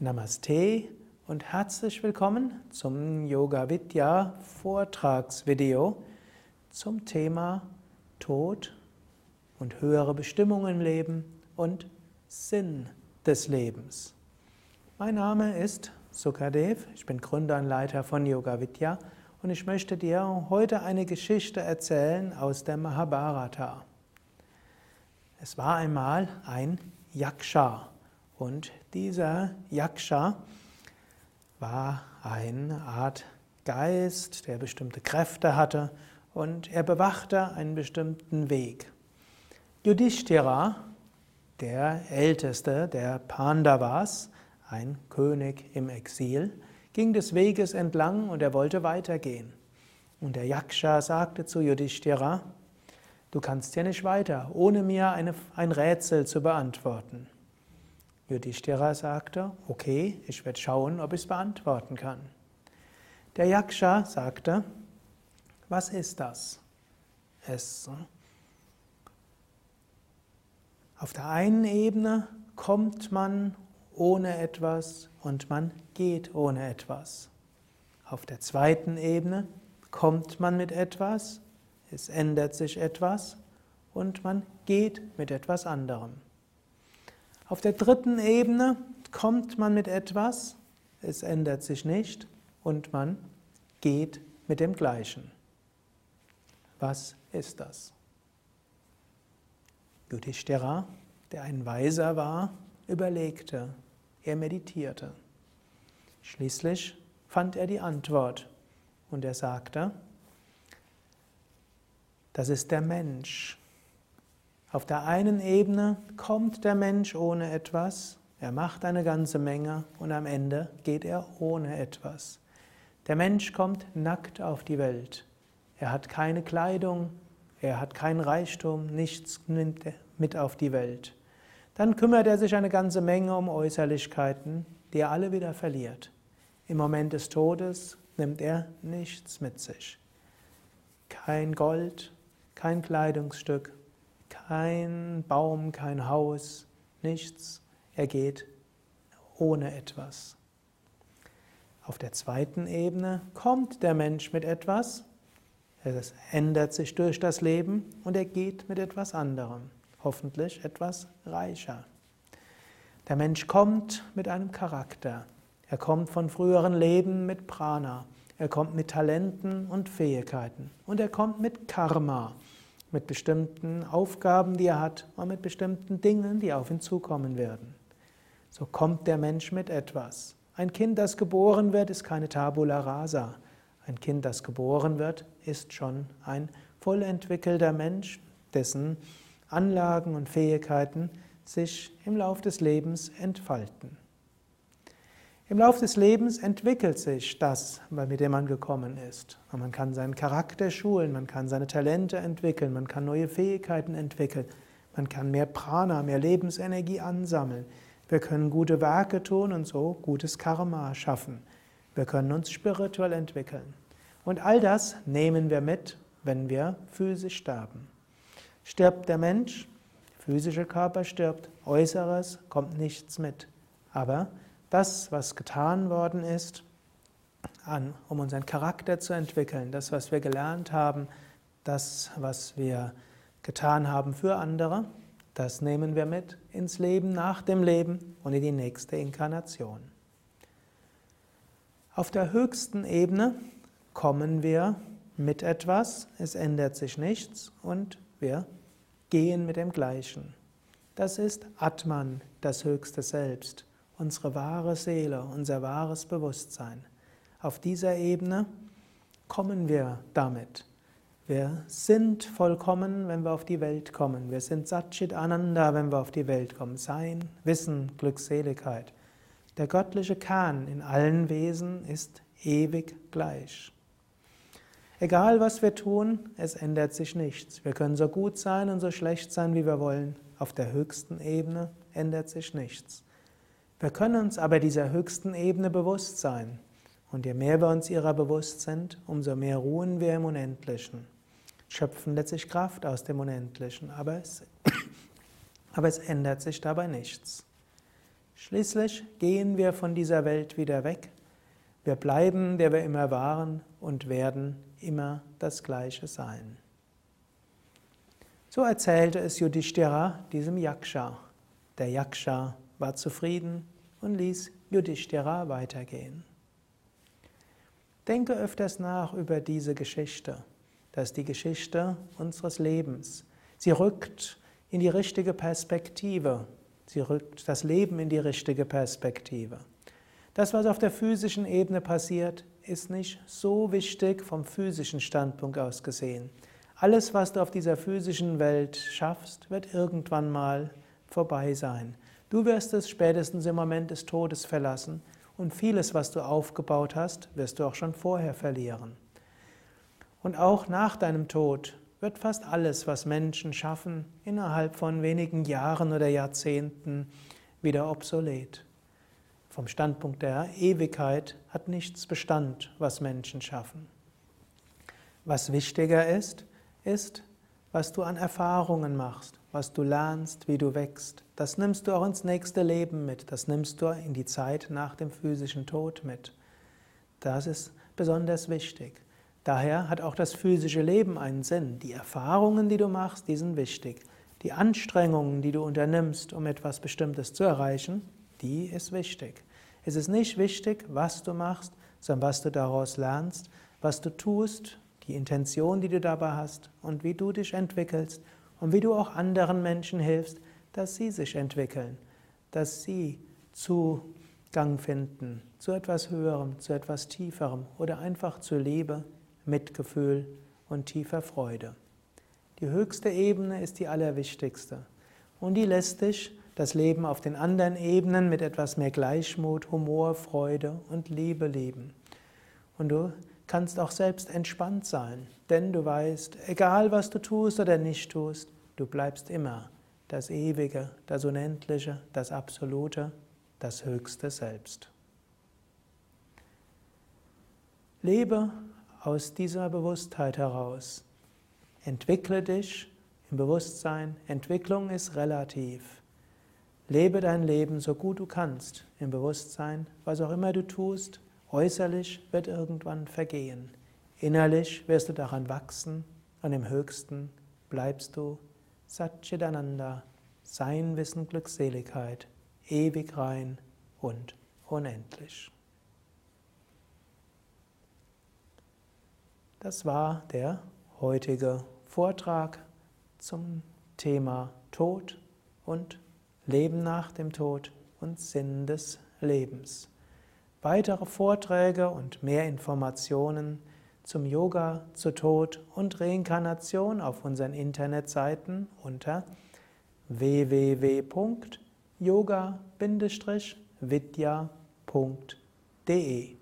Namaste und herzlich willkommen zum Yoga Vidya Vortragsvideo zum Thema Tod und höhere Bestimmung im Leben und Sinn des Lebens. Mein Name ist Sukadev, ich bin Gründer und Leiter von Yoga Vidya und ich möchte dir heute eine Geschichte erzählen aus der Mahabharata. Es war einmal ein Yaksha. Und dieser Yaksha war eine Art Geist, der bestimmte Kräfte hatte und er bewachte einen bestimmten Weg. Yudhishthira, der älteste der Pandavas, ein König im Exil, ging des Weges entlang und er wollte weitergehen. Und der Yaksha sagte zu Yudhishthira, du kannst hier nicht weiter, ohne mir eine, ein Rätsel zu beantworten. Yudhishthira sagte, okay, ich werde schauen, ob ich es beantworten kann. Der Yaksha sagte, was ist das? Es, auf der einen Ebene kommt man ohne etwas und man geht ohne etwas. Auf der zweiten Ebene kommt man mit etwas, es ändert sich etwas und man geht mit etwas anderem. Auf der dritten Ebene kommt man mit etwas, es ändert sich nicht und man geht mit dem Gleichen. Was ist das? Yudhishthira, der ein Weiser war, überlegte, er meditierte. Schließlich fand er die Antwort und er sagte, das ist der Mensch. Auf der einen Ebene kommt der Mensch ohne etwas, er macht eine ganze Menge und am Ende geht er ohne etwas. Der Mensch kommt nackt auf die Welt. Er hat keine Kleidung, er hat keinen Reichtum, nichts nimmt er mit auf die Welt. Dann kümmert er sich eine ganze Menge um Äußerlichkeiten, die er alle wieder verliert. Im Moment des Todes nimmt er nichts mit sich. Kein Gold, kein Kleidungsstück, kein Baum, kein Haus, nichts. Er geht ohne etwas. Auf der zweiten Ebene kommt der Mensch mit etwas, es ändert sich durch das Leben und er geht mit etwas anderem, hoffentlich etwas reicher. Der Mensch kommt mit einem Charakter. Er kommt von früheren Leben mit Prana. Er kommt mit Talenten und Fähigkeiten. Und er kommt mit Karma mit bestimmten Aufgaben, die er hat und mit bestimmten Dingen, die auf ihn zukommen werden. So kommt der Mensch mit etwas. Ein Kind, das geboren wird, ist keine Tabula rasa. Ein Kind, das geboren wird, ist schon ein voll entwickelter Mensch, dessen Anlagen und Fähigkeiten sich im Lauf des Lebens entfalten. Im Laufe des Lebens entwickelt sich das, mit dem man gekommen ist. Und man kann seinen Charakter schulen, man kann seine Talente entwickeln, man kann neue Fähigkeiten entwickeln, man kann mehr Prana, mehr Lebensenergie ansammeln. Wir können gute Werke tun und so gutes Karma schaffen. Wir können uns spirituell entwickeln. Und all das nehmen wir mit, wenn wir physisch sterben. Stirbt der Mensch, physischer Körper stirbt, äußeres kommt nichts mit. Aber das, was getan worden ist, an, um unseren Charakter zu entwickeln, das, was wir gelernt haben, das, was wir getan haben für andere, das nehmen wir mit ins Leben nach dem Leben und in die nächste Inkarnation. Auf der höchsten Ebene kommen wir mit etwas, es ändert sich nichts und wir gehen mit dem Gleichen. Das ist Atman, das höchste Selbst unsere wahre Seele, unser wahres Bewusstsein. Auf dieser Ebene kommen wir damit. Wir sind vollkommen, wenn wir auf die Welt kommen. Wir sind Satchit Ananda, wenn wir auf die Welt kommen. Sein, Wissen, Glückseligkeit. Der göttliche Kern in allen Wesen ist ewig gleich. Egal was wir tun, es ändert sich nichts. Wir können so gut sein und so schlecht sein, wie wir wollen. Auf der höchsten Ebene ändert sich nichts. Wir können uns aber dieser höchsten Ebene bewusst sein. Und je mehr wir uns ihrer bewusst sind, umso mehr ruhen wir im Unendlichen. Schöpfen letztlich Kraft aus dem Unendlichen, aber es, aber es ändert sich dabei nichts. Schließlich gehen wir von dieser Welt wieder weg. Wir bleiben, der wir immer waren und werden immer das Gleiche sein. So erzählte es Yudhishthira diesem Yaksha. Der Yaksha war zufrieden und ließ Yudhishthira weitergehen. Denke öfters nach über diese Geschichte. Das ist die Geschichte unseres Lebens. Sie rückt in die richtige Perspektive. Sie rückt das Leben in die richtige Perspektive. Das, was auf der physischen Ebene passiert, ist nicht so wichtig vom physischen Standpunkt aus gesehen. Alles, was du auf dieser physischen Welt schaffst, wird irgendwann mal vorbei sein. Du wirst es spätestens im Moment des Todes verlassen und vieles, was du aufgebaut hast, wirst du auch schon vorher verlieren. Und auch nach deinem Tod wird fast alles, was Menschen schaffen, innerhalb von wenigen Jahren oder Jahrzehnten wieder obsolet. Vom Standpunkt der Ewigkeit hat nichts Bestand, was Menschen schaffen. Was wichtiger ist, ist, was du an Erfahrungen machst, was du lernst, wie du wächst. Das nimmst du auch ins nächste Leben mit, das nimmst du in die Zeit nach dem physischen Tod mit. Das ist besonders wichtig. Daher hat auch das physische Leben einen Sinn. Die Erfahrungen, die du machst, die sind wichtig. Die Anstrengungen, die du unternimmst, um etwas Bestimmtes zu erreichen, die ist wichtig. Es ist nicht wichtig, was du machst, sondern was du daraus lernst, was du tust, die Intention, die du dabei hast und wie du dich entwickelst und wie du auch anderen Menschen hilfst, dass sie sich entwickeln, dass sie Zugang finden zu etwas Höherem, zu etwas Tieferem oder einfach zu Liebe, Mitgefühl und tiefer Freude. Die höchste Ebene ist die allerwichtigste und die lässt dich das Leben auf den anderen Ebenen mit etwas mehr Gleichmut, Humor, Freude und Liebe leben. Und du kannst auch selbst entspannt sein, denn du weißt, egal was du tust oder nicht tust, du bleibst immer das Ewige, das Unendliche, das Absolute, das Höchste Selbst. Lebe aus dieser Bewusstheit heraus. Entwickle dich im Bewusstsein. Entwicklung ist relativ. Lebe dein Leben so gut du kannst im Bewusstsein, was auch immer du tust, äußerlich wird irgendwann vergehen. Innerlich wirst du daran wachsen und im Höchsten bleibst du Satchitananda, sein Wissen Glückseligkeit, ewig rein und unendlich. Das war der heutige Vortrag zum Thema Tod und Leben nach dem Tod und Sinn des Lebens. Weitere Vorträge und mehr Informationen zum Yoga, zu Tod und Reinkarnation auf unseren Internetseiten unter www.yoga-vidya.de